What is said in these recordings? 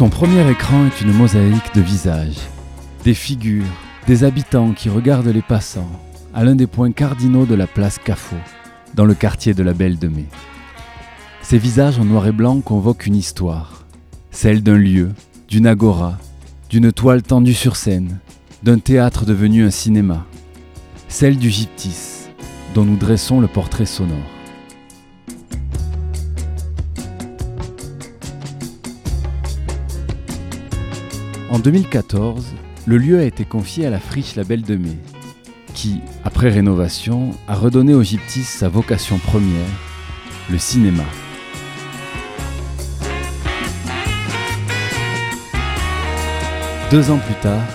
Son premier écran est une mosaïque de visages, des figures, des habitants qui regardent les passants à l'un des points cardinaux de la place Cafo, dans le quartier de la Belle de Mai. Ces visages en noir et blanc convoquent une histoire, celle d'un lieu, d'une agora, d'une toile tendue sur scène, d'un théâtre devenu un cinéma, celle du gyptis, dont nous dressons le portrait sonore. En 2014, le lieu a été confié à la friche La de Mai, qui, après rénovation, a redonné au gyptis sa vocation première, le cinéma. Deux ans plus tard,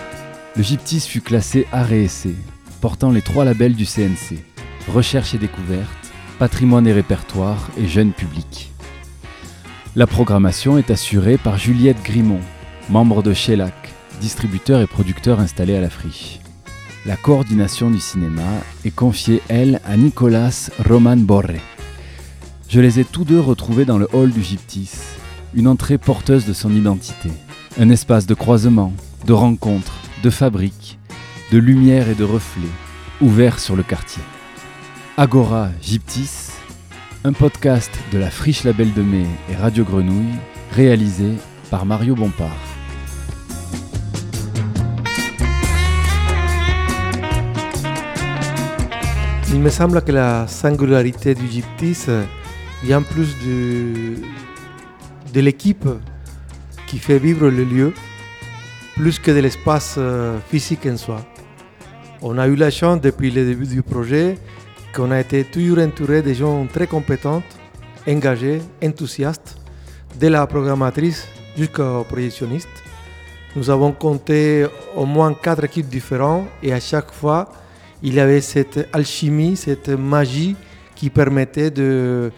le gyptis fut classé art et essai, portant les trois labels du CNC, Recherche et découverte, Patrimoine et répertoire et Jeune public. La programmation est assurée par Juliette Grimont, membre de Shellac, distributeur et producteur installé à la friche. La coordination du cinéma est confiée, elle, à Nicolas Roman Borre. Je les ai tous deux retrouvés dans le hall du Gyptis, une entrée porteuse de son identité, un espace de croisement, de rencontres, de fabriques, de lumière et de reflets, ouvert sur le quartier. Agora Gyptis, un podcast de la Friche Label de Mai et Radio Grenouille, réalisé par Mario Bompard. Il me semble que la singularité du gyptis vient plus de, de l'équipe qui fait vivre le lieu, plus que de l'espace euh, physique en soi. On a eu la chance depuis le début du projet qu'on a été toujours entouré de gens très compétents, engagés, enthousiastes, de la programmatrice jusqu'au projectionniste. Nous avons compté au moins quatre équipes différentes et à chaque fois, il avait cette alchimie, cette magie qui permettait de,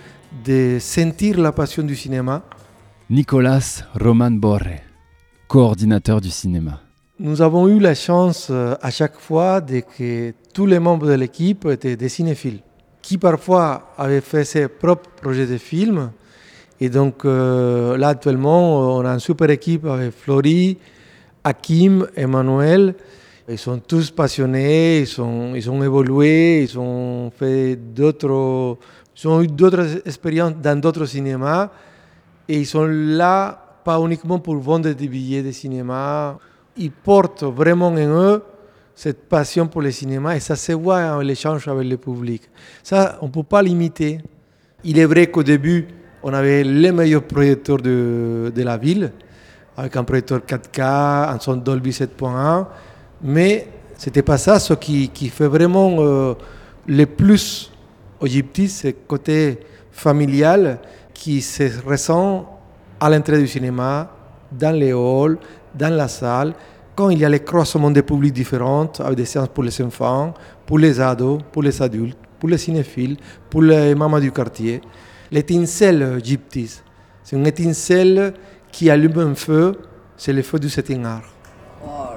de sentir la passion du cinéma. Nicolas Roman Borre, coordinateur du cinéma. Nous avons eu la chance euh, à chaque fois de que tous les membres de l'équipe étaient des cinéphiles, qui parfois avaient fait ses propres projets de films. Et donc euh, là actuellement, on a une super équipe avec Florie, Hakim, Emmanuel. Ils sont tous passionnés, ils, sont, ils ont évolué, ils ont fait d'autres, ont eu d'autres expériences dans d'autres cinémas et ils sont là pas uniquement pour vendre des billets de cinéma. Ils portent vraiment en eux cette passion pour le cinéma et ça se voit en l'échange avec le public. Ça, on ne peut pas l'imiter. Il est vrai qu'au début, on avait les meilleurs projecteurs de, de la ville, avec un projecteur 4K, un son Dolby 7.1. Mais ce n'était pas ça. Ce qui, qui fait vraiment euh, le plus au Gyptis, c'est côté familial qui se ressent à l'entrée du cinéma, dans les halls, dans la salle, quand il y a les croisements des publics différents, avec des séances pour les enfants, pour les ados, pour les adultes, pour les cinéphiles, pour les mamans du quartier. L'étincelle Gyptis, c'est une étincelle qui allume un feu, c'est le feu du setting art.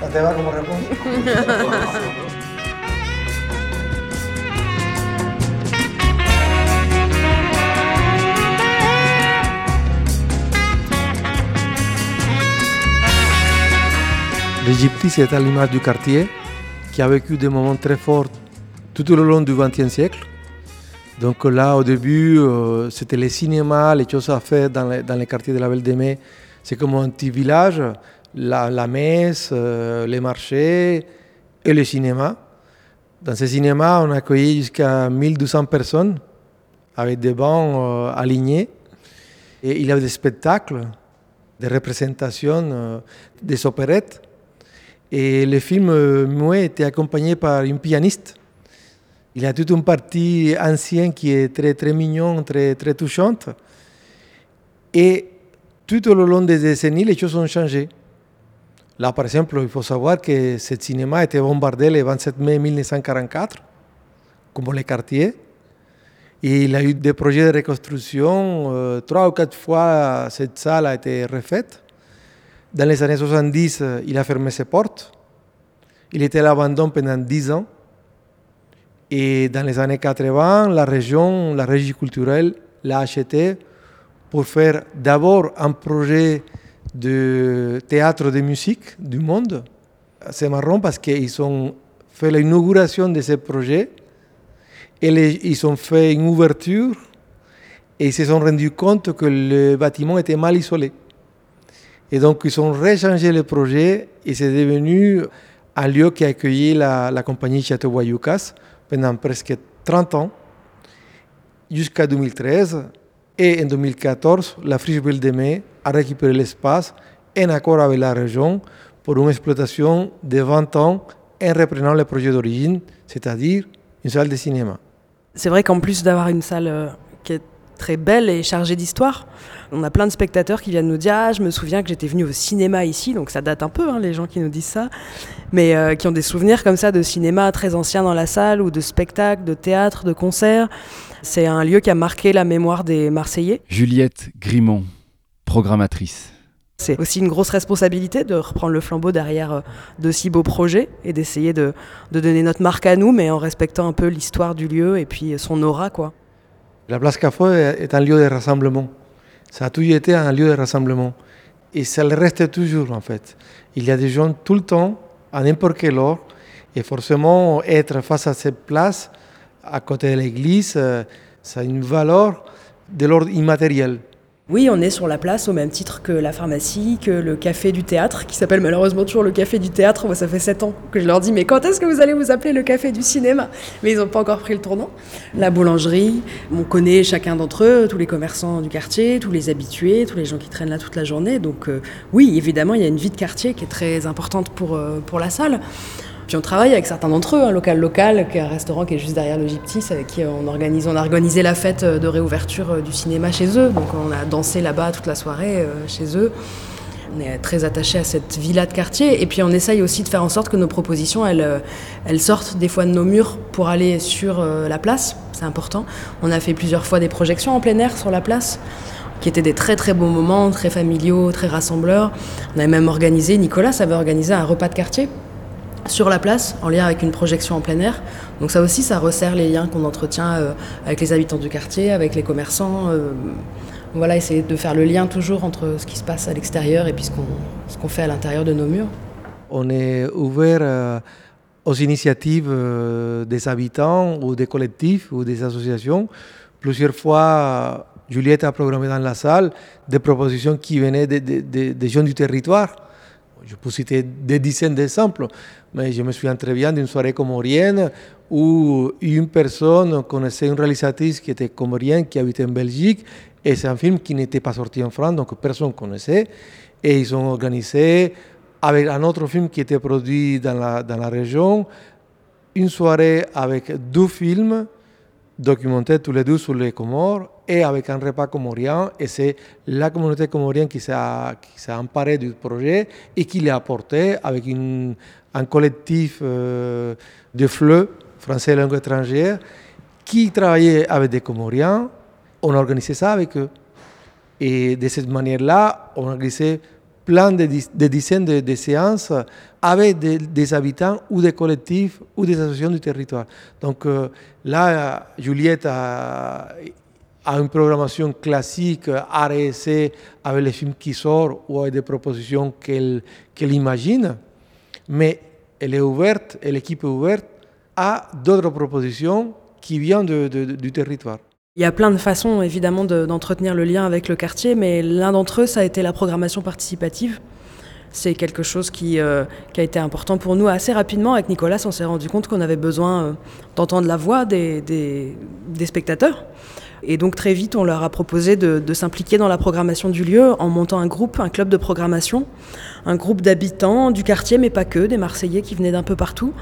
¿No te va como? L'Égypte, est à l'image du quartier qui a vécu des moments très forts tout le long du XXe siècle. Donc là, au début, euh, c'était les cinémas, les choses à faire dans les, dans les quartiers de la Belle de Mai. C'est comme un petit village, la, messe, euh, les marchés et le cinéma. Dans ces cinémas, on accueillait jusqu'à 1200 personnes avec des bancs euh, alignés. Et il y avait des spectacles, des représentations, euh, des opérettes. Et le film muet était accompagné par une pianiste. Il y a toute une partie ancienne qui est très, très mignonne, très, très touchante. Et tout au long des décennies, les choses ont changé. Là, par exemple, il faut savoir que ce cinéma a été bombardé le 27 mai 1944, comme les quartiers. Il a eu des projets de reconstruction. Euh, trois ou quatre fois, cette salle a été refaite. Dans les années 70, il a fermé ses portes. Il était à l'abandon pendant 10 ans. Et dans les années 80, la région, la régie culturelle l'a acheté pour faire d'abord un projet de théâtre de musique du monde. C'est marrant parce qu'ils ont fait l'inauguration de ce projet et ils ont fait une ouverture et ils se sont rendus compte que le bâtiment était mal isolé. Et donc ils ont rechangé le projet et c'est devenu un lieu qui a accueilli la, la compagnie Château Guayucas pendant presque 30 ans, jusqu'à 2013. Et en 2014, la Friche Belle de Mai a récupéré l'espace en accord avec la région pour une exploitation de 20 ans en reprenant le projet d'origine, c'est-à-dire une salle de cinéma. C'est vrai qu'en plus d'avoir une salle euh, qui est très belle et chargée d'histoire. On a plein de spectateurs qui viennent nous dire ah, je me souviens que j'étais venu au cinéma ici, donc ça date un peu, hein, les gens qui nous disent ça, mais euh, qui ont des souvenirs comme ça de cinéma très ancien dans la salle, ou de spectacles, de théâtre, de concerts. C'est un lieu qui a marqué la mémoire des Marseillais. Juliette Grimont, programmatrice. C'est aussi une grosse responsabilité de reprendre le flambeau derrière euh, de si beaux projets et d'essayer de, de donner notre marque à nous, mais en respectant un peu l'histoire du lieu et puis son aura, quoi. La place Café est un lieu de rassemblement. Ça a toujours été un lieu de rassemblement. Et ça le reste toujours, en fait. Il y a des gens tout le temps, à n'importe quelle heure. Et forcément, être face à cette place, à côté de l'église, euh, ça a une valeur de l'ordre immatériel. Oui, on est sur la place au même titre que la pharmacie, que le café du théâtre, qui s'appelle malheureusement toujours le café du théâtre. Moi, ça fait sept ans que je leur dis, mais quand est-ce que vous allez vous appeler le café du cinéma? Mais ils n'ont pas encore pris le tournant. La boulangerie, on connaît chacun d'entre eux, tous les commerçants du quartier, tous les habitués, tous les gens qui traînent là toute la journée. Donc euh, oui, évidemment, il y a une vie de quartier qui est très importante pour, euh, pour la salle. Puis on travaille avec certains d'entre eux, un local local, qui est un restaurant qui est juste derrière le Gyptis, avec qui on organise, on a organisé la fête de réouverture euh, du cinéma chez eux. Donc on a dansé là-bas toute la soirée euh, chez eux. On est très attaché à cette villa de quartier et puis on essaye aussi de faire en sorte que nos propositions, elles, euh, elles sortent des fois de nos murs pour aller sur la place. C'est important. On a fait plusieurs fois des projections en plein air sur la place qui étaient des très très beaux moments, très familiaux, très rassembleurs. On avait même organisé, Nicolas avait organisé un repas de quartier sur la place, en lien avec une projection en plein air. Donc ça aussi, ça resserre les liens qu'on entretient euh, avec les habitants du quartier, avec les commerçants. Euh, voilà, essayer de faire le lien toujours entre ce qui se passe à l'extérieur et puis ce qu'on fait à l'intérieur de nos murs. On est ouvert euh, aux initiatives des habitants ou des collectifs ou des associations. Plusieurs fois, Juliette a programmé dans la salle des propositions qui venaient des gens du territoire je peux citer des dizaines d'exemples, mais je me souviens très bien d'une soirée comorienne où une personne connaissait une réalisatrice qui était comorienne, qui habitait en Belgique, et c'est un film qui n'était pas sorti en France, donc personne ne connaissait. Et ils ont organisé, avec un autre film qui était produit dans la, dans la région, une soirée avec deux films documentés tous les deux sur les Comores et avec un repas comorien. Et c'est la communauté comorienne qui s'est emparée du projet et qui l'a apporté avec un collectif euh, de FLE, français et langue étrangère, qui travaillait avec des Comoriens. On a organisé ça avec eux. Et de cette manière-là, on a organisé plein de, dizaines de, séances avec des, habitants ou des collectifs ou des associations du territoire. Donc euh, là, Juliette a, une programmation classique, RSC, avec les films qui sortent ou avec des propositions qu'elle imagine, mais elle est ouverte, l'équipe est ouverte à d'autres propositions qui viennent du territoire. Il y a plein de façons évidemment d'entretenir le lien avec le quartier, mais l'un d'entre eux, ça a été la programmation participative. C'est quelque chose qui, euh, a été important pour nous assez rapidement. Avec Nicolas, on s'est rendu compte qu'on avait besoin euh, d'entendre la voix des, des, spectateurs. Et donc très vite, on leur a proposé de, s'impliquer dans la programmation du lieu en montant un groupe, un club de programmation, un groupe d'habitants du quartier, mais pas que, des Marseillais qui venaient d'un peu partout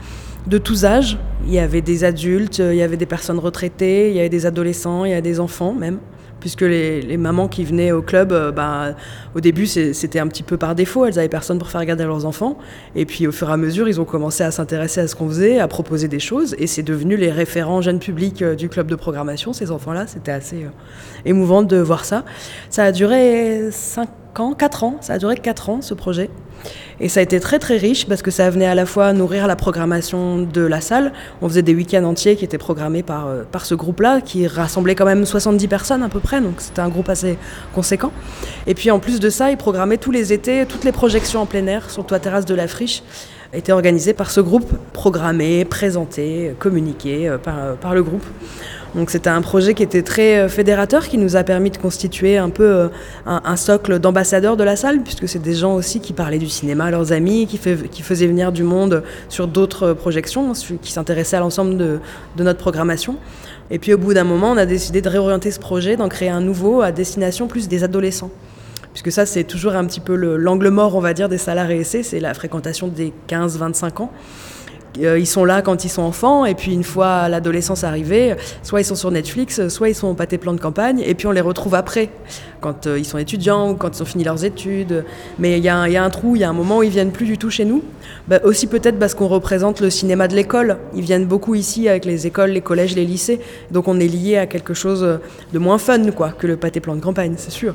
de tous âges. Il y avait des adultes, il y avait des personnes retraitées, il y avait des adolescents, il y avait des enfants même. Puisque les, mamans qui venaient au club, euh, bah, au début c'était un petit peu par défaut, elles n'avaient personne pour faire regarder leurs enfants. Et puis au fur et à mesure, ils ont commencé à s'intéresser à ce qu'on faisait, à proposer des choses. Et c'est devenu les référents jeunes publics euh, du club de programmation, ces enfants-là. C'était assez euh, émouvant de voir ça. Ça a duré 5 ans, 4 ans, ça a duré 4 ans ce projet. Et ça a été très très riche parce que ça venait à la fois nourrir la programmation de la salle. On faisait des week-ends entiers qui étaient programmés par, euh, par ce groupe-là, qui rassemblait quand même 70 personnes à peu près, donc c'était un groupe assez conséquent. Et puis en plus de ça, ils programmaient tous les étés toutes les projections en plein air sur toit terrasse de la friche étaient organisées par ce groupe, programmé, présenté, communiqué euh, euh, par le groupe. Donc c'était un projet qui était très euh, fédérateur, qui nous a permis de constituer un peu euh, un, socle d'ambassadeurs de la salle, puisque c'est des gens aussi qui parlaient du cinéma à leurs amis, qui, faisaient venir du monde sur d'autres projections, qui s'intéressaient à l'ensemble de, de, notre programmation. Et puis au bout d'un moment, on a décidé de réorienter ce projet, d'en créer un nouveau à destination plus des adolescents puisque ça c'est toujours un petit peu l'angle mort on va dire des salariés c'est la fréquentation des 15-25 ans. Euh, ils sont là quand ils sont enfants, et puis une fois l'adolescence arrivée, soit ils sont sur Netflix, soit ils sont au pâté plan de campagne, et puis on les retrouve après, quand euh, ils sont étudiants ou quand ils ont fini leurs études. Mais il y, a un trou, il y a un moment où ils viennent plus du tout chez nous. Bah, aussi peut-être parce qu'on représente le cinéma de l'école. Ils viennent beaucoup ici avec les écoles, les collèges, les lycées. Donc on est lié à quelque chose de moins fun quoi, que le pâté plan de campagne, c'est sûr.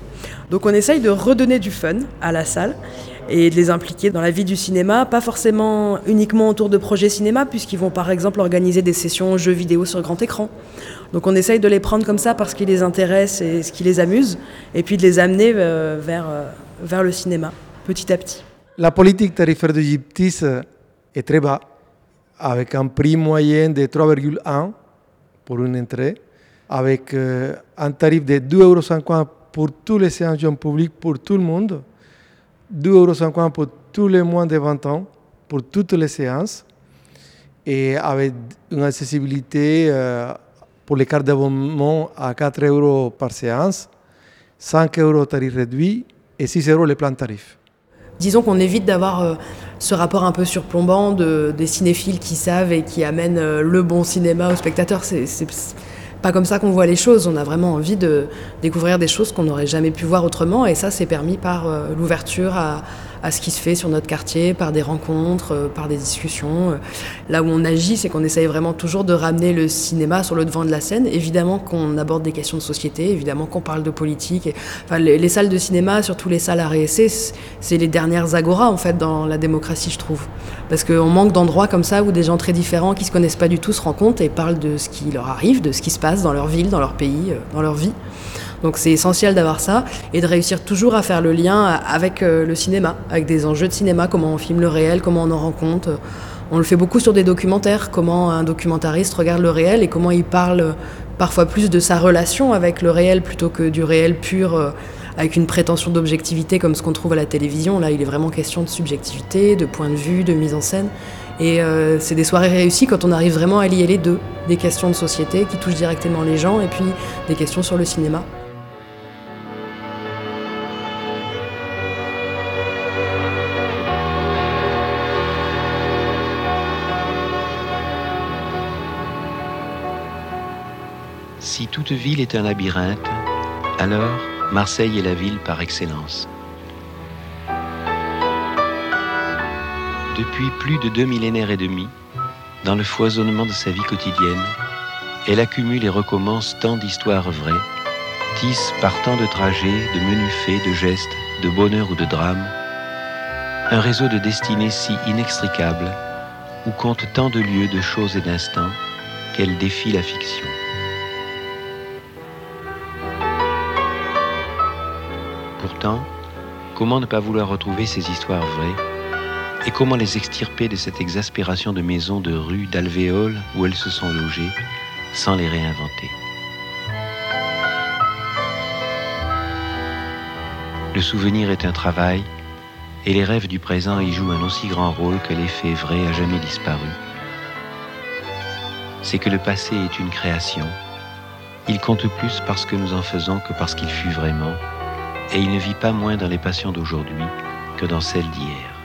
Donc on essaye de redonner du fun à la salle et de les impliquer dans la vie du cinéma, pas forcément uniquement autour de projets cinéma, puisqu'ils vont par exemple organiser des sessions jeux vidéo sur grand écran. Donc on essaye de les prendre comme ça parce qu'ils les intéressent et ce qui les amuse, et puis de les amener euh, vers, euh, vers le cinéma, petit à petit. La politique tarifaire de Gyptis est très bas, avec un prix moyen de 3,1 pour une entrée, avec euh, un tarif de 2,50 euros pour tous les séances jeunes publics, pour tout le monde. 2,50 euros pour tous les moins de 20 ans, pour toutes les séances, et avec une accessibilité euh, pour les cartes d'abonnement à 4 euros par séance, 5 euros tarif réduit et 6 euros les plans tarifs. Disons qu'on évite d'avoir euh, ce rapport un peu surplombant de, des cinéphiles qui savent et qui amènent euh, le bon cinéma aux spectateurs. Pas comme ça qu'on voit les choses. On a vraiment envie de découvrir des choses qu'on n'aurait jamais pu voir autrement. Et ça, c'est permis par euh, l'ouverture à, à ce qui se fait sur notre quartier, par des rencontres, euh, par des discussions. Euh, là où on agit, c'est qu'on essaye vraiment toujours de ramener le cinéma sur le devant de la scène. Évidemment qu'on aborde des questions de société, évidemment qu'on parle de politique. enfin, les, salles de cinéma, surtout les salles à réessayer, c'est les dernières agoras en fait dans la démocratie, je trouve. Parce qu'on manque d'endroits comme ça où des gens très différents qui se connaissent pas du tout se rencontrent et parlent de ce qui leur arrive, de ce qui se passe dans leur ville, dans leur pays, euh, dans leur vie. Donc c'est essentiel d'avoir ça et de réussir toujours à faire le lien avec euh, le cinéma, avec des enjeux de cinéma, comment on filme le réel, comment on en rend compte. On le fait beaucoup sur des documentaires, comment un documentariste regarde le réel et comment il parle parfois plus de sa relation avec le réel plutôt que du réel pur euh, avec une prétention d'objectivité comme ce qu'on trouve à la télévision. Là, il est vraiment question de subjectivité, de point de vue, de mise en scène. Et euh, c'est des soirées réussies quand on arrive vraiment à lier les deux, des questions de société qui touchent directement les gens et puis des questions sur le cinéma. Si toute ville est un labyrinthe, alors Marseille est la ville par excellence. Depuis plus de deux millénaires et demi, dans le foisonnement de sa vie quotidienne, elle accumule et recommence tant d'histoires vraies, tisse par tant de trajets, de menus faits, de gestes, de bonheur ou de drames, un réseau de destinées si inextricable, où compte tant de lieux, de choses et d'instants, qu'elle défie la fiction. Comment ne pas vouloir retrouver ces histoires vraies Et comment les extirper de cette exaspération de maisons, de rues, d'alvéoles où elles se sont logées, sans les réinventer Le souvenir est un travail, et les rêves du présent y jouent un aussi grand rôle que l'effet vrai a jamais disparu. C'est que le passé est une création. Il compte plus parce que nous en faisons que parce qu'il fut vraiment et il ne vit pas moins dans les passions d'aujourd'hui que dans celles d'hier.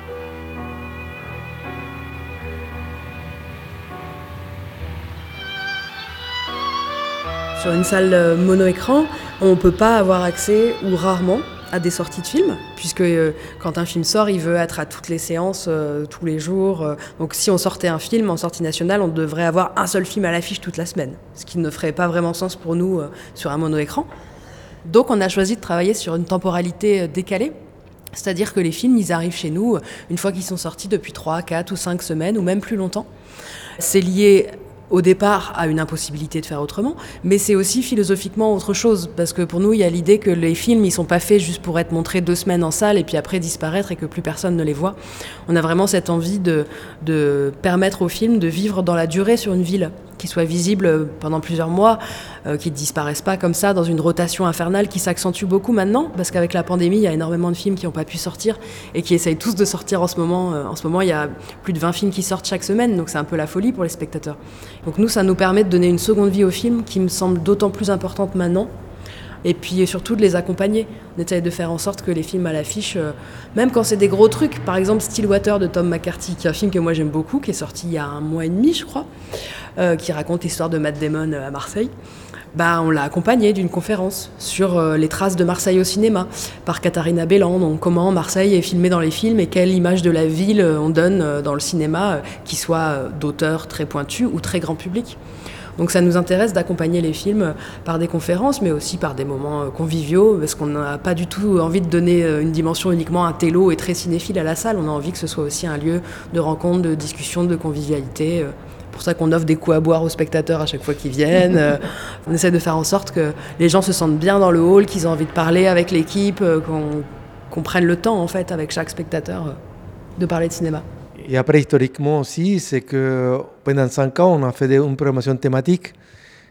Sur une salle euh, mono-écran, on ne peut pas avoir accès, ou rarement, à des sorties de films, puisque euh, quand un film sort, il veut être à toutes les séances, euh, tous les jours. donc si on sortait un film en sortie nationale, on devrait avoir un seul film à l'affiche toute la semaine, ce qui ne ferait pas vraiment sens pour nous sur un mono-écran. Donc on a choisi de travailler sur une temporalité décalée. C'est-à-dire que les films, ils arrivent chez nous une fois qu'ils sont sortis depuis 3, 4 ou 5 semaines ou même plus longtemps. C'est lié au départ à une impossibilité de faire autrement, mais c'est aussi philosophiquement autre chose, parce que pour nous, il y a l'idée que les films, ils sont pas faits juste pour être montrés deux semaines en salle et puis après disparaître et que plus personne ne les voit. On a vraiment cette envie de, de permettre aux films de vivre dans la durée sur une ville qui soient visibles pendant plusieurs mois, euh, qui ne disparaissent pas comme ça dans une rotation infernale qui s'accentue beaucoup maintenant, parce qu'avec la pandémie, il y a énormément de films qui n'ont pas pu sortir et qui essayent tous de sortir en ce moment. Euh, en ce moment, il y a plus de 20 films qui sortent chaque semaine, donc c'est un peu la folie pour les spectateurs. Donc nous, ça nous permet de donner une seconde vie aux films qui me semble d'autant plus importante maintenant, et puis surtout de les accompagner. On essaye de faire en sorte que les films à l'affiche, euh, même quand c'est des gros trucs, par exemple Stillwater de Tom McCarthy, qui est un film que moi j'aime beaucoup, qui est sorti il y a un mois et demi, je crois, euh, qui raconte l'histoire de Matt Damon euh, à Marseille. Bah, on l'a accompagné d'une conférence sur les traces de Marseille au cinéma par Katharina Belland, donc comment Marseille est filmée dans les films et quelle image de la ville on donne dans le cinéma, qui soit d'auteur très pointu ou très grand public. Donc ça nous intéresse d'accompagner les films par des conférences, mais aussi par des moments euh, conviviaux, parce qu'on n'a pas du tout envie de donner euh, une dimension uniquement un télo et très cinéphile à la salle. On a envie que ce soit aussi un lieu de rencontre, de discussion, de convivialité. Euh. C'est pour ça qu'on offre des coups à boire aux spectateurs à chaque fois qu'ils viennent. On essaie de faire en sorte que les gens se sentent bien dans le hall, qu'ils aient envie de parler avec l'équipe, qu'on prenne le temps en fait avec chaque spectateur de parler de cinéma. Et après, historiquement aussi, c'est que pendant cinq ans, on a fait une programmation thématique.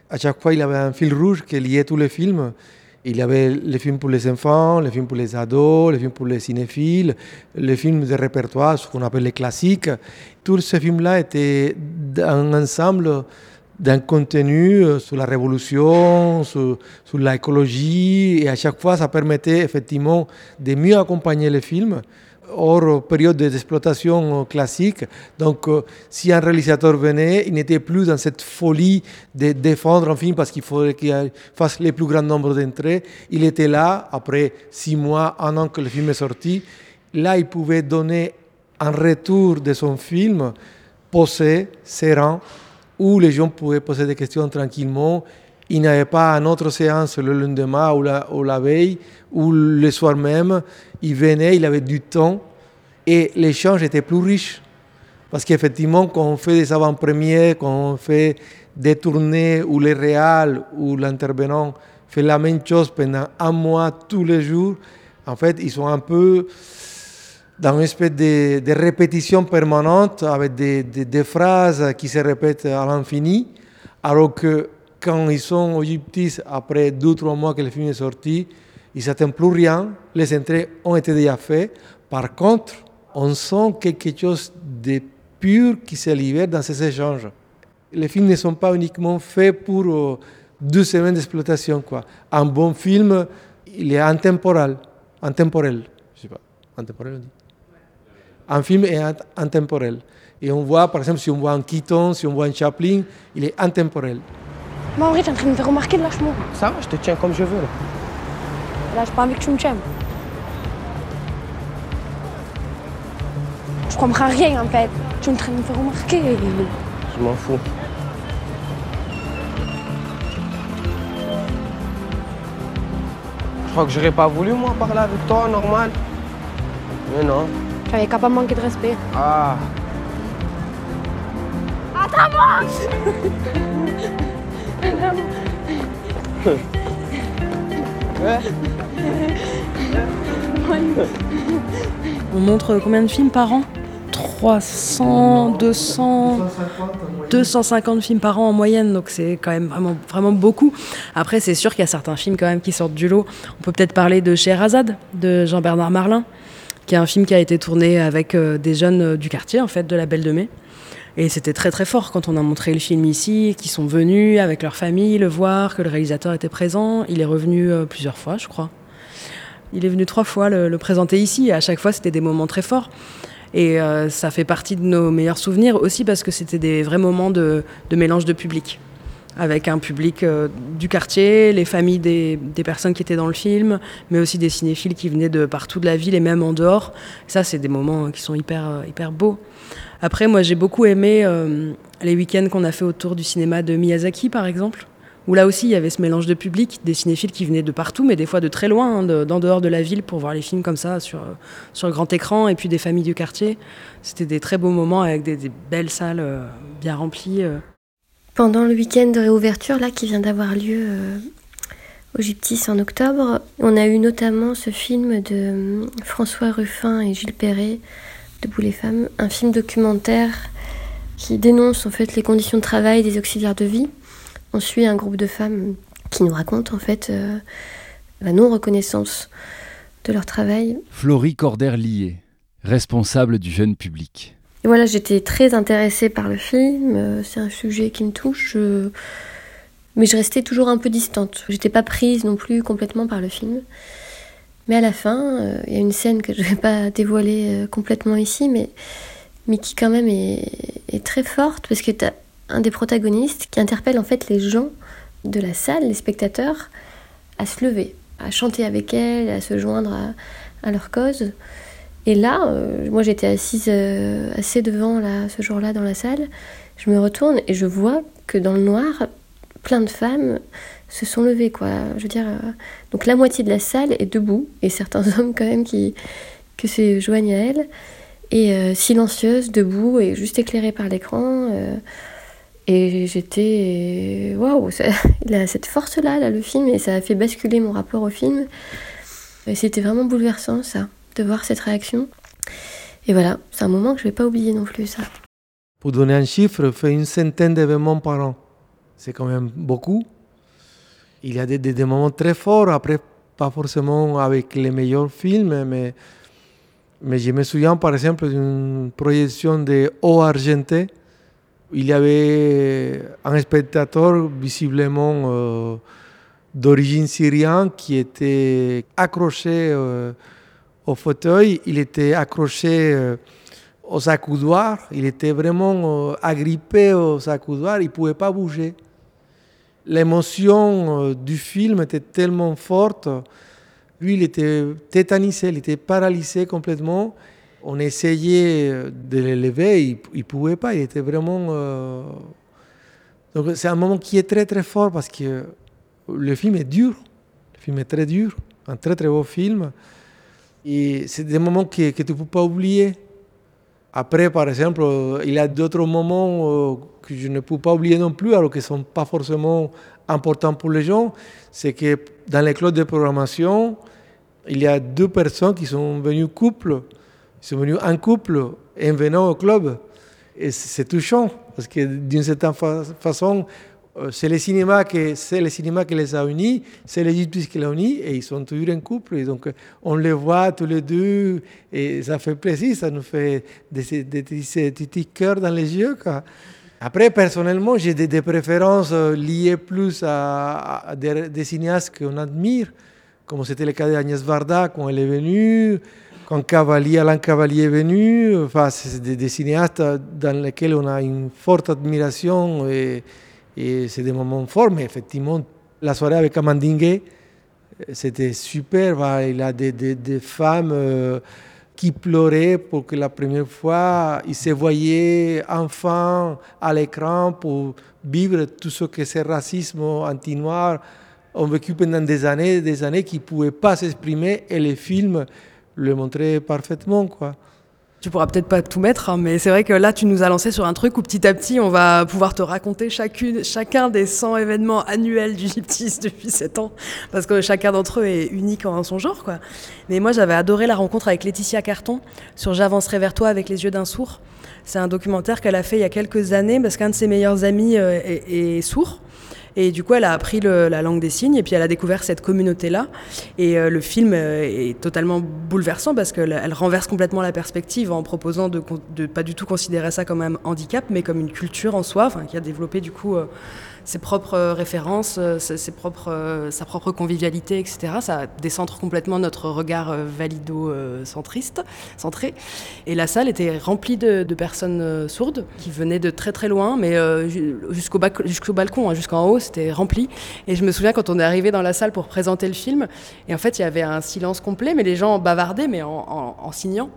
À chaque fois, il y avait un fil rouge qui liait tous les films. Il y avait les films pour les enfants, les films pour les ados, les films pour les cinéphiles, les films de répertoire, ce qu'on appelle les classiques. Tous ces films-là étaient un ensemble d'un contenu euh, sur la révolution, sur, sur l'écologie, et à chaque fois, ça permettait effectivement de mieux accompagner les films hors période d'exploitation classique. Donc, euh, si un réalisateur venait, il n'était plus dans cette folie de défendre un film parce qu'il faudrait qu'il fasse le plus grand nombre d'entrées. Il était là, après six mois, un an que le film est sorti. Là, il pouvait donner un retour de son film posé, serein, où les gens pouvaient poser des questions tranquillement. Il n'y avait pas une autre séance le lendemain ou la, veille ou le soir même il venait, il avait du temps et l'échange était plus riche. Parce qu'effectivement, quand on fait des avant-premières, quand on fait des tournées où les réals ou l'intervenant fait la même chose pendant un mois tous les jours, en fait, ils sont un peu dans une espèce de, répétition permanente avec des, des, phrases qui se répètent à l'infini, alors que quand ils sont au Gyptis, après deux ou trois mois que le film est sorti, ils ne s'attendent plus rien, les entrées ont été déjà faites. Par contre, on sent quelque chose de pur qui se libère dans ces échanges. Les films ne sont pas uniquement faits pour euh, deux semaines d'exploitation. Quoi. Un bon film, il est intemporel. Intemporel. Je sais pas. Intemporel, on dit. Un film est intemporel. Et on voit, par exemple, si on voit un Keaton, si on voit un Chaplin, il est intemporel. Mais en vrai, tu es en train de me faire remarquer, lâche-moi. Ça va, je te tiens comme je veux. Là, j'ai pas envie que tu me tiennes. Je comprends rien en fait. Tu es en train de me faire remarquer. Je m'en fous. Je crois que j'aurais pas voulu moi parler avec toi, normal. Mais non. Tu avais qu'à pas manquer de respect. Ah. Attends-moi On montre combien de films par an? 300, 200, 250 films par an en moyenne, donc c'est quand même vraiment, beaucoup. Après, c'est sûr qu'il y a certains films quand même qui sortent du lot. On peut peut-être parler de Scheherazade de Jean-Bernard Marlin, qui est un film qui a été tourné avec euh, des jeunes euh, du quartier, en fait, de la Belle de Mai. Et c'était très très fort quand on a montré le film ici, qui sont venus avec leur famille le voir, que le réalisateur était présent. Il est revenu euh, plusieurs fois, je crois. Il est venu trois fois le, présenter ici, et à chaque fois c'était des moments très forts. Et euh, ça fait partie de nos meilleurs souvenirs aussi parce que c'était des vrais moments de, mélange de public. Avec un public euh, du quartier, les familles des, des, personnes qui étaient dans le film, mais aussi des cinéphiles qui venaient de partout de la ville et même en dehors. Ça, c'est des moments qui sont hyper, hyper beaux. Après, moi, j'ai beaucoup aimé euh, les week-ends qu'on a fait autour du cinéma de Miyazaki, par exemple, où là aussi il y avait ce mélange de public, des cinéphiles qui venaient de partout, mais des fois de très loin, hein, d'en dehors de la ville, pour voir les films comme ça sur, sur grand écran, et puis des familles du quartier. C'était des très beaux moments avec des, belles salles euh, bien remplies. Euh. Pendant le week-end de réouverture là, qui vient d'avoir lieu euh, au Gyptis en octobre, on a eu notamment ce film de François Ruffin et Gilles Perret, Debout les femmes, un film documentaire qui dénonce en fait les conditions de travail des auxiliaires de vie on suit un groupe de femmes qui nous racontent en fait euh, la non-reconnaissance de leur travail. Florie Corder-Lié, responsable du jeune public. Et voilà, j'étais très intéressée par le film, euh, c'est un sujet qui me touche, mais je restais toujours un peu distante. J'étais pas prise non plus complètement par le film. Mais à la fin, euh, il y a une scène que je ne vais pas dévoiler complètement ici, mais, mais qui quand même est, très forte, parce que tu as un des protagonistes qui interpelle en fait les gens de la salle, les spectateurs, à se lever, à chanter avec elle, à se joindre à, leur cause. Et là, euh, moi j'étais assise euh, assez devant là, ce jour-là dans la salle, je me retourne et je vois que dans le noir, plein de femmes se sont levées. Quoi. Je veux dire, euh, donc la moitié de la salle est debout et certains hommes quand même qui, que se joignent à elle. Et silencieuse, debout et juste éclairée par l'écran. Et j'étais. Waouh Il a cette force-là, là, le film, et ça a fait basculer mon rapport au film. C'était vraiment bouleversant, ça, de voir cette réaction. Et voilà, c'est un moment que je vais pas oublier non plus, ça. Pour donner un chiffre, fait une centaine d'événements par an. C'est quand même beaucoup. Il y a des, moments très forts, après, pas forcément avec les meilleurs films, mais, mais je me souviens par exemple d'une projection de O Argenté il y avait un spectateur visiblement d'origine syrienne qui était accroché au fauteuil, il était accroché aux accoudoirs, il était vraiment agrippé aux accoudoirs, il ne pouvait pas bouger. L'émotion du film était tellement forte, lui il était tétanisé, il était paralysé complètement. On essayait de l'élever, il ne pouvait pas, il était vraiment... Euh, donc c'est un moment qui est très très fort parce que le film est dur, le film est très dur, un très très beau film, et c'est des moments que tu ne peux pas oublier. Après, par exemple, il y a d'autres moments euh, que je ne peux pas oublier non plus, alors qu'ils ne sont pas forcément importants pour les gens. C'est que dans les clubs de programmation, il y a deux personnes qui sont venues couple ils sont venus en couple en venant au club. Et c'est touchant, parce que d'une certaine façon, c'est le cinéma qui, c'est le cinéma qui les a unis, c'est l'Égypte qui les a unis, et ils sont toujours en couple. Donc, on les voit tous les deux, et ça fait plaisir, ça nous fait des, petits cœurs dans les yeux. Après, personnellement, j'ai des, préférences euh, liées plus à, des, des, cinéastes qu'on admire, comme c'était le cas d'Agnès Varda quand elle est venue, quand Cavalier, Alain Cavalier est venu, enfin, c'est des, cinéastes dans lesquels on a une forte admiration c'est des moments forts, mais effectivement, la soirée avec Amandingue, c'était super. Il a des, femmes euh, qui pleuraient pour que la première fois, ils se voyaient enfin à l'écran pour vivre tout ce que ce racisme anti-noir ont vécu pendant des années, des années qui ne pouvaient pas s'exprimer et les films le montrer parfaitement, quoi. Tu pourras peut-être pas tout mettre, hein, mais c'est vrai que là, tu nous as lancé sur un truc où petit à petit, on va pouvoir te raconter chacune, chacun des 100 événements annuels du Gyptis depuis 7 ans, parce que chacun d'entre eux est unique en son genre. Quoi. Mais moi, j'avais adoré la rencontre avec Laetitia Carton sur J'avancerai vers toi avec les yeux d'un sourd. C'est un documentaire qu'elle a fait il y a quelques années, parce qu'un de ses meilleurs amis euh, est sourd. Et du coup, elle a appris la langue des signes et puis elle a découvert cette communauté-là. Et euh, le film euh, est totalement bouleversant parce qu'elle renverse complètement la perspective en proposant de, ne pas du tout considérer ça comme un handicap, mais comme une culture en soi, qui a développé du coup. Euh, ses propres références, euh, ses propres, euh, sa propre convivialité, etc. Ça décentre complètement notre regard euh, valido-centriste, centré. Et la salle était remplie de, personnes sourdes qui venaient de très très loin, mais jusqu'au, jusqu'au balcon, hein, jusqu'en haut, c'était rempli. Et je me souviens quand on est arrivé dans la salle pour présenter le film, et en fait il y avait un silence complet, mais les gens bavardaient, mais en signant.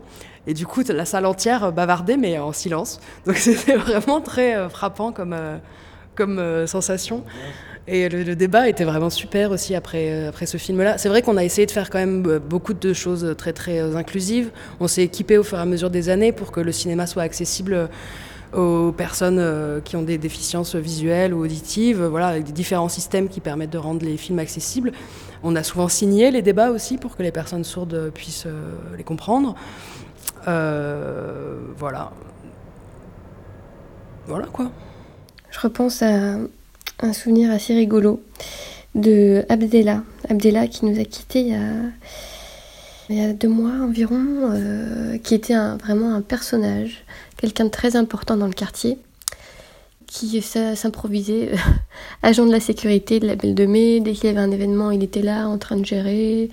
Et du coup, la salle entière bavardait, mais en silence. Donc c'était vraiment très frappant comme, comme euh, sensation. Et le, débat était vraiment super aussi après, euh, après ce film-là. C'est vrai qu'on a essayé de faire quand même euh, beaucoup de choses très très inclusives. On s'est équipé au fur et à mesure des années pour que le cinéma soit accessible aux personnes qui ont des déficiences visuelles ou auditives, voilà, avec des différents systèmes qui permettent de rendre les films accessibles. On a souvent signé les débats aussi pour que les personnes sourdes puissent les comprendre. Voilà. Voilà quoi. Je repense à un souvenir assez rigolo de Abdella. Abdella qui nous a quittés il y a, deux mois environ, euh, qui était vraiment un personnage, quelqu'un de très important dans le quartier, qui s'improvisait euh, agent de la sécurité de la Belle de Mai. Dès qu'il y avait un événement, il était là en train de gérer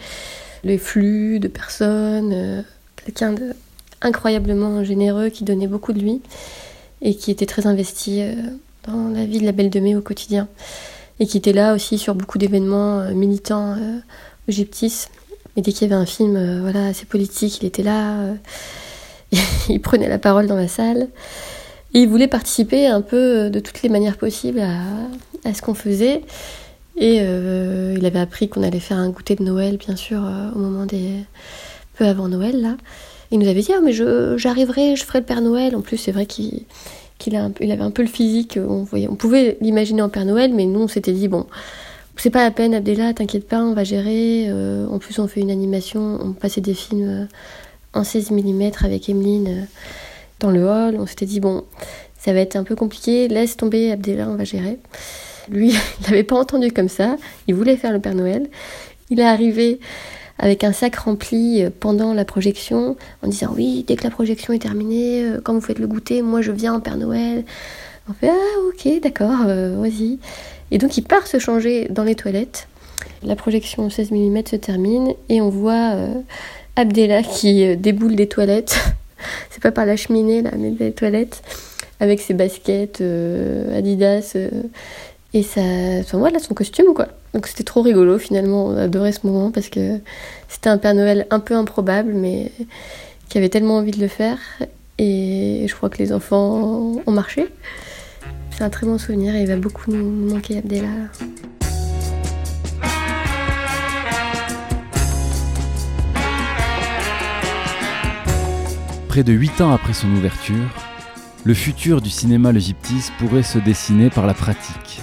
les flux de personnes. euh, quelqu'un de incroyablement généreux qui donnait beaucoup de lui et qui était très investi dans la vie de la Belle de Mai au quotidien. Et qui était là aussi sur beaucoup d'événements euh, militants euh, au. Et dès qu'il y avait un film euh, voilà, assez politique, il était là, euh, il prenait la parole dans la salle. Et il voulait participer un peu de toutes les manières possibles à, ce qu'on faisait. Et il avait appris qu'on allait faire un goûter de Noël, bien sûr, au moment des. peu avant Noël, là. Il nous avait dit, ah, mais j'arriverai, je ferai le Père Noël. En plus, c'est vrai qu'il il avait un peu le physique, on, voyait, on pouvait l'imaginer en Père Noël, mais nous, on s'était dit, bon, c'est pas la peine, Abdella, t'inquiète pas, on va gérer. Euh, en plus, on fait une animation, on passait des films euh, en 16 mm avec Emeline euh, dans le hall. On s'était dit, bon, ça va être un peu compliqué, laisse tomber Abdella, on va gérer. Lui, il n'avait pas entendu comme ça, il voulait faire le Père Noël. Il est arrivé avec un sac rempli euh, pendant la projection en disant oui, dès que la projection est terminée, euh, quand vous faites le goûter, moi je viens en Père Noël. On fait ah ok, d'accord, euh, vas-y. Et donc il part se changer dans les toilettes. La projection 16 mm se termine et on voit euh, Abdella qui déboule des toilettes. C'est pas par la cheminée là, mais des toilettes avec ses baskets Adidas et ça, voilà, son costume quoi. Donc c'était trop rigolo finalement, on a adoré ce moment parce que c'était un Père Noël un peu improbable mais qui avait tellement envie de le faire et je crois que les enfants ont marché. C'est un très bon souvenir et il va beaucoup nous manquer Abdella. Près de 8 ans après son ouverture, le futur du cinéma Le Gyptis pourrait se dessiner par la pratique,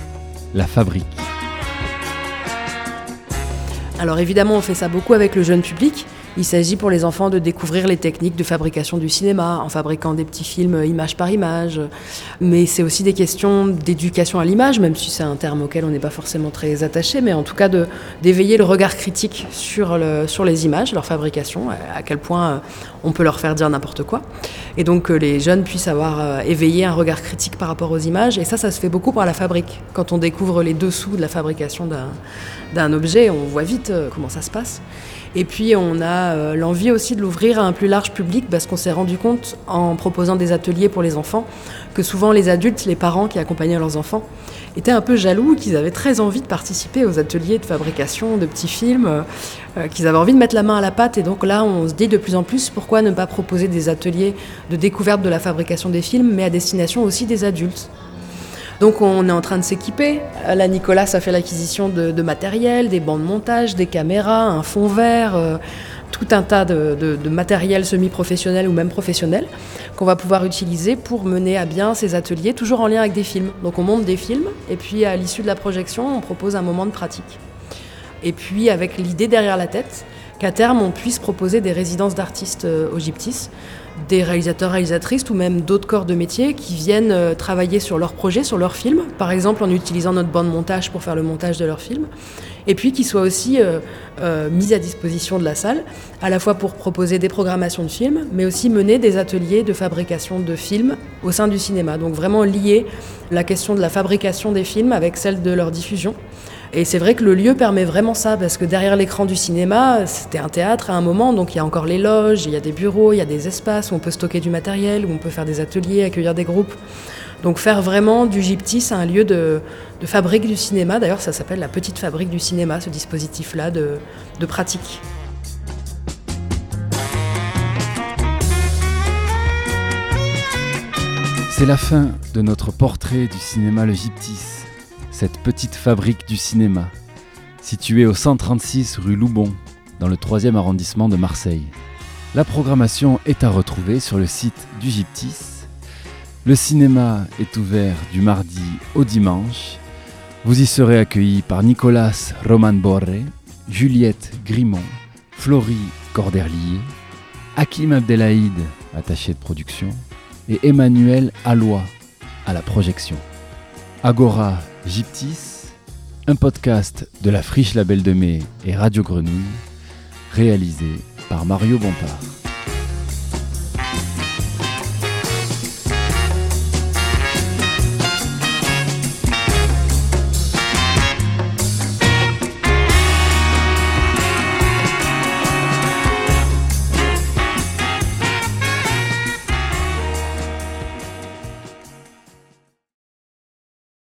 la fabrique. Alors évidemment, on fait ça beaucoup avec le jeune public. Il s'agit pour les enfants de découvrir les techniques de fabrication du cinéma en fabriquant des petits films image par image. Mais c'est aussi des questions d'éducation à l'image, même si c'est un terme auquel on n'est pas forcément très attaché, mais en tout cas d'éveiller le regard critique sur, le, sur les images, leur fabrication, à quel point euh, on peut leur faire dire n'importe quoi. Et donc que les jeunes puissent avoir euh, éveillé un regard critique par rapport aux images. Et ça, ça se fait beaucoup par la fabrique. Quand on découvre les dessous de la fabrication d'un objet, on voit vite euh, comment ça se passe. Et puis on a euh, l'envie aussi de l'ouvrir à un plus large public parce qu'on s'est rendu compte en proposant des ateliers pour les enfants que souvent les adultes, les parents qui accompagnaient leurs enfants étaient un peu jaloux, qu'ils avaient très envie de participer aux ateliers de fabrication de petits films, euh, euh, qu'ils avaient envie de mettre la main à la pâte. Et donc là, on se dit de plus en plus pourquoi ne pas proposer des ateliers de découverte de la fabrication des films, mais à destination aussi des adultes. Donc on est en train de s'équiper. Là, Nicolas a fait l'acquisition de, matériel, des bancs de montage, des caméras, un fond vert, euh, tout un tas de matériel semi-professionnel ou même professionnel qu'on va pouvoir utiliser pour mener à bien ces ateliers, toujours en lien avec des films. Donc on monte des films et puis à l'issue de la projection, on propose un moment de pratique. Et puis avec l'idée derrière la tête qu'à terme on puisse proposer des résidences d'artistes euh, au Gyptis, des réalisateurs, réalisatrices ou même d'autres corps de métier qui viennent euh, travailler sur leurs projets, sur leurs films, par exemple en utilisant notre bande montage pour faire le montage de leurs films, et puis qui soient aussi euh, euh, mis à disposition de la salle, à la fois pour proposer des programmations de films, mais aussi mener des ateliers de fabrication de films au sein du cinéma. Donc vraiment lier la question de la fabrication des films avec celle de leur diffusion. Et c'est vrai que le lieu permet vraiment ça, parce que derrière l'écran du cinéma, c'était un théâtre à un moment, donc il y a encore les loges, il y a des bureaux, il y a des espaces où on peut stocker du matériel, où on peut faire des ateliers, accueillir des groupes. Donc faire vraiment du Gyptis un lieu de, fabrique du cinéma, d'ailleurs ça s'appelle la petite fabrique du cinéma, ce dispositif-là de, de pratique. C'est la fin de notre portrait du cinéma Le Gyptis, cette petite fabrique du cinéma, située au 136 rue Loubon, dans le 3e arrondissement de Marseille. La programmation est à retrouver sur le site du Gyptis. Le cinéma est ouvert du mardi au dimanche. Vous y serez accueillis par Nicolas Roman Borre, Juliette Grimont, Florie Corderlier, Hakim Abdelhaïd, attaché de production, et Emmanuel Alloy à la projection. Agora Gyptis, un podcast de la Friche Label de Mai et Radio Grenouille, réalisé par Mario Bompard.